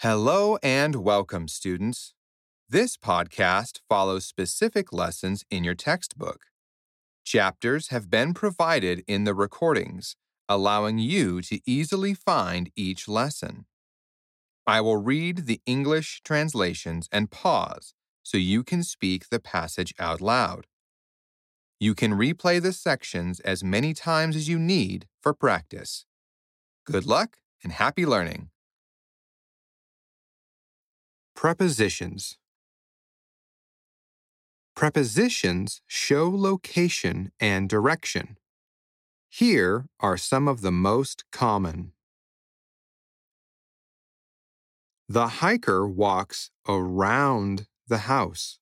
Hello and welcome, students. This podcast follows specific lessons in your textbook. Chapters have been provided in the recordings, allowing you to easily find each lesson. I will read the English translations and pause so you can speak the passage out loud. You can replay the sections as many times as you need for practice. Good luck and happy learning. Prepositions Prepositions show location and direction. Here are some of the most common. The hiker walks around the house.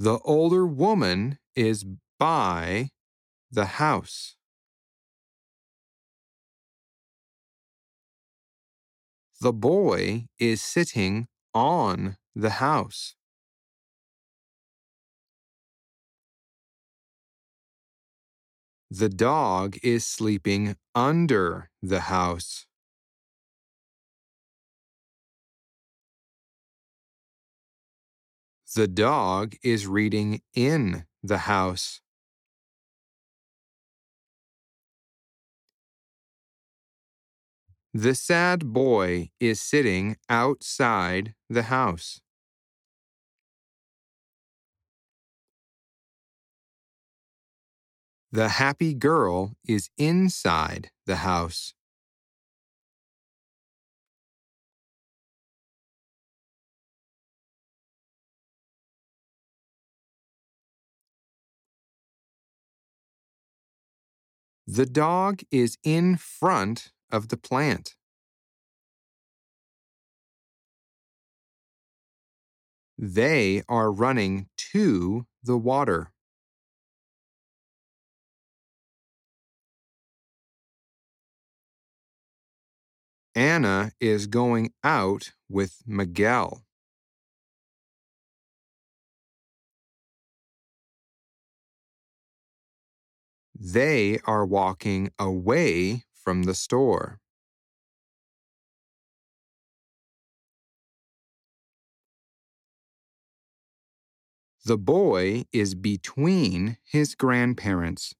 The older woman is by the house. The boy is sitting on the house. The dog is sleeping under the house. The dog is reading in the house. The sad boy is sitting outside the house. The happy girl is inside the house. The dog is in front of the plant. They are running to the water. Anna is going out with Miguel. They are walking away from the store. The boy is between his grandparents.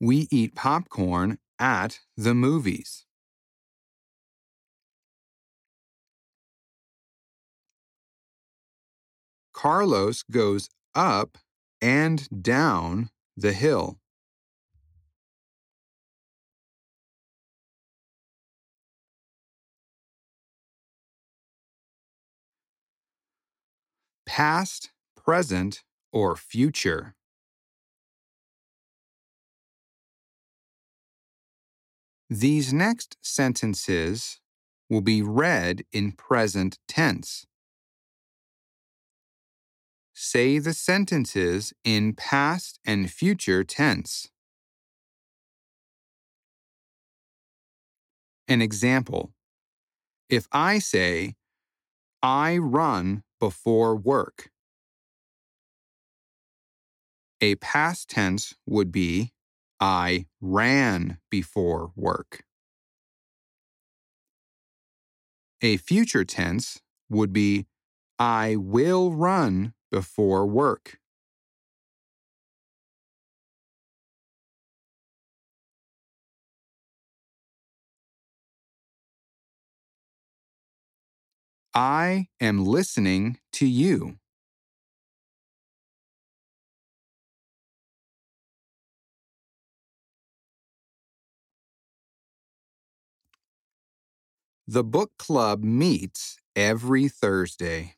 We eat popcorn at the movies. Carlos goes up and down the hill. Past, present, or future. These next sentences will be read in present tense. Say the sentences in past and future tense. An example. If I say, I run before work, a past tense would be, I ran before work. A future tense would be, I will run before work. I am listening to you. The book club meets every Thursday.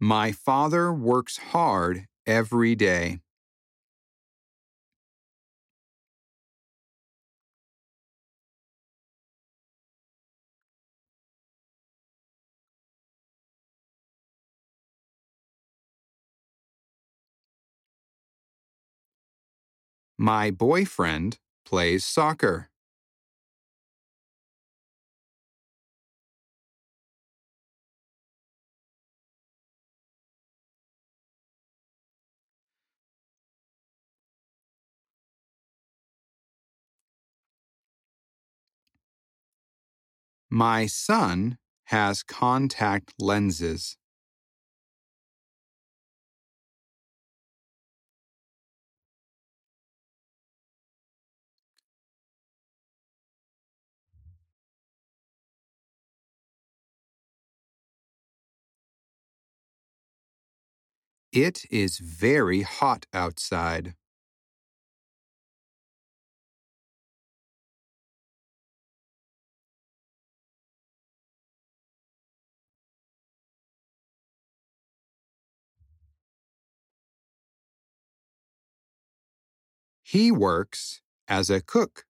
My father works hard every day. My boyfriend plays soccer. My son has contact lenses. It is very hot outside. He works as a cook.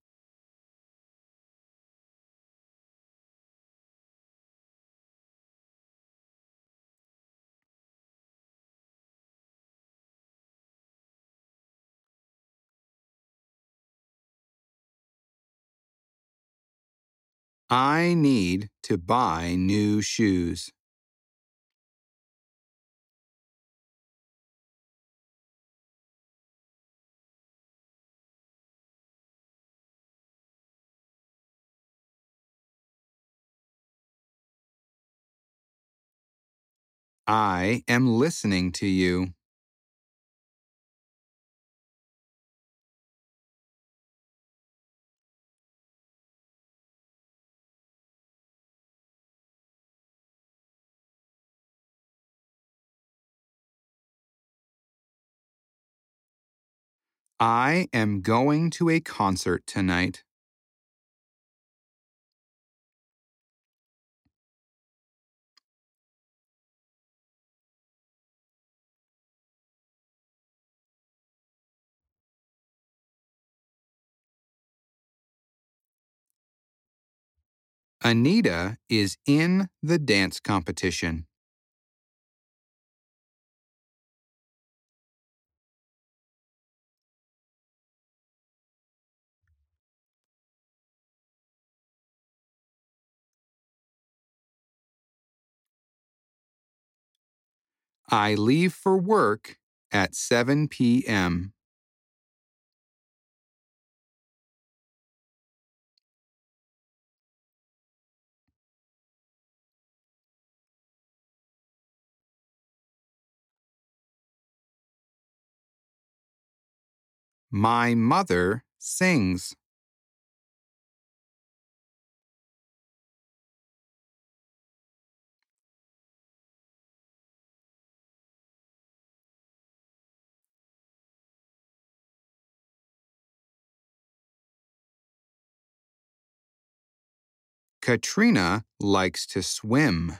I need to buy new shoes. I am listening to you. I am going to a concert tonight. Anita is in the dance competition. I leave for work at 7 p.m. My mother sings. Katrina likes to swim.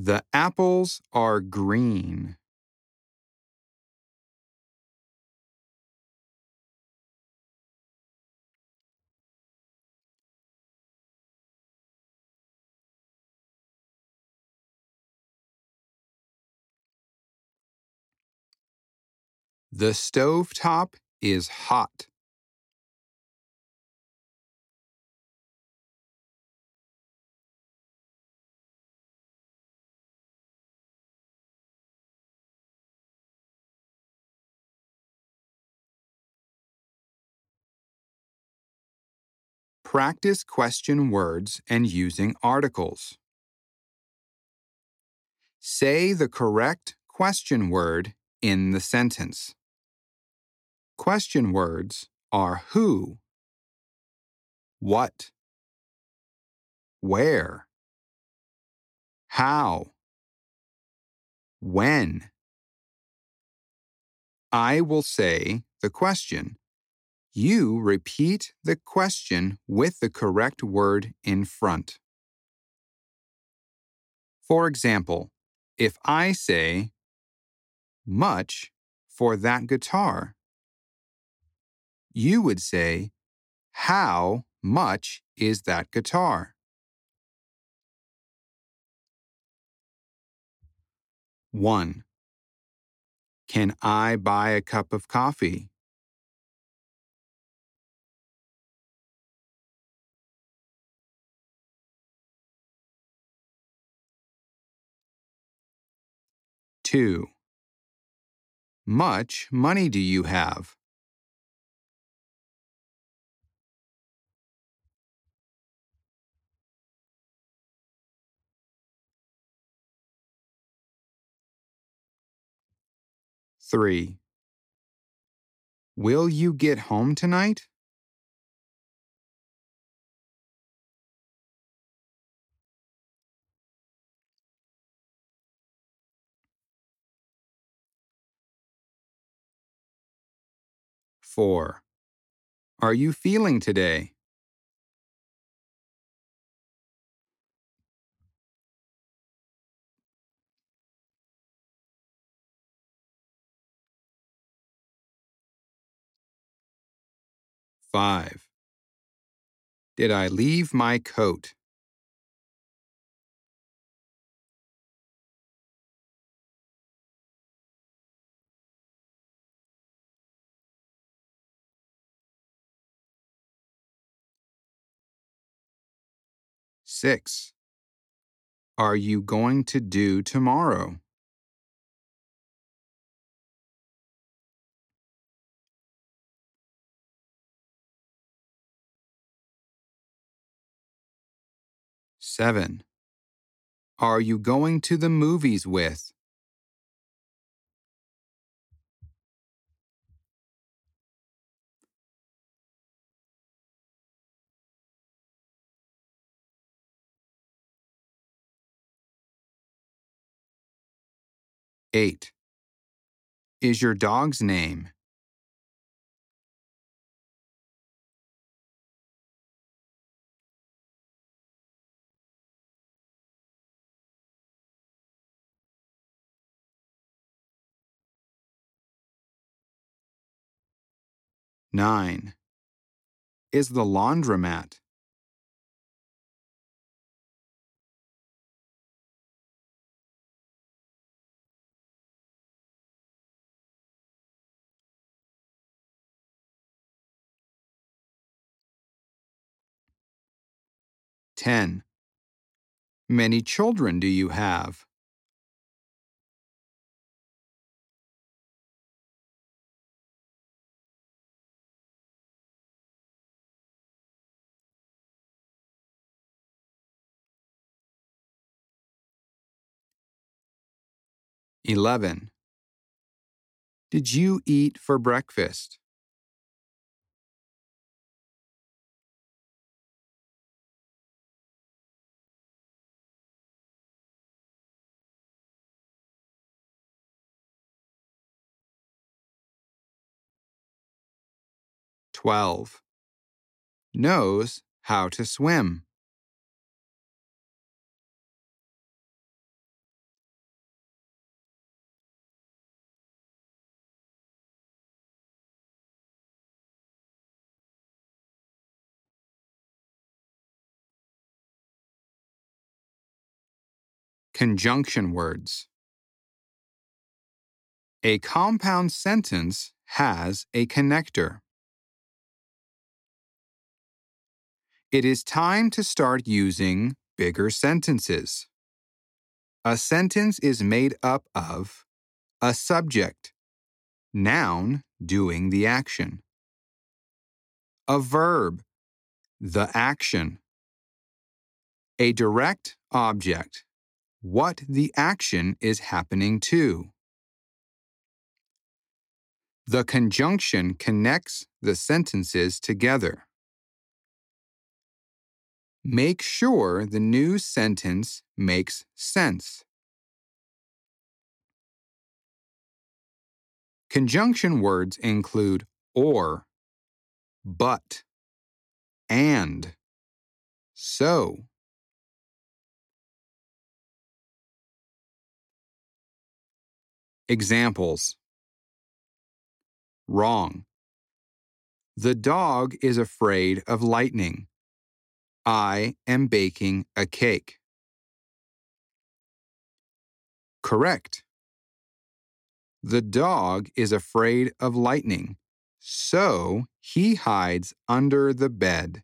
The apples are green. The stove top is hot. Practice question words and using articles. Say the correct question word in the sentence. Question words are who, what, where, how, when. I will say the question. You repeat the question with the correct word in front. For example, if I say, much for that guitar? You would say, How much is that guitar? 1. Can I buy a cup of coffee? Two. Much money do you have? Three. Will you get home tonight? Four. Are you feeling today? Five. Did I leave my coat? Six. Are you going to do tomorrow? Seven. Are you going to the movies with? Eight. Is your dog's name? Nine. Is the laundromat? Ten. Many children do you have? Eleven. Did you eat for breakfast? Twelve. Knows how to swim. Conjunction words. A compound sentence has a connector. It is time to start using bigger sentences. A sentence is made up of a subject, noun doing the action, a verb, the action, a direct object, what the action is happening to. The conjunction connects the sentences together. Make sure the new sentence makes sense. Conjunction words include or, but, and, so. Examples Wrong. The dog is afraid of lightning. I am baking a cake. Correct. The dog is afraid of lightning, so he hides under the bed.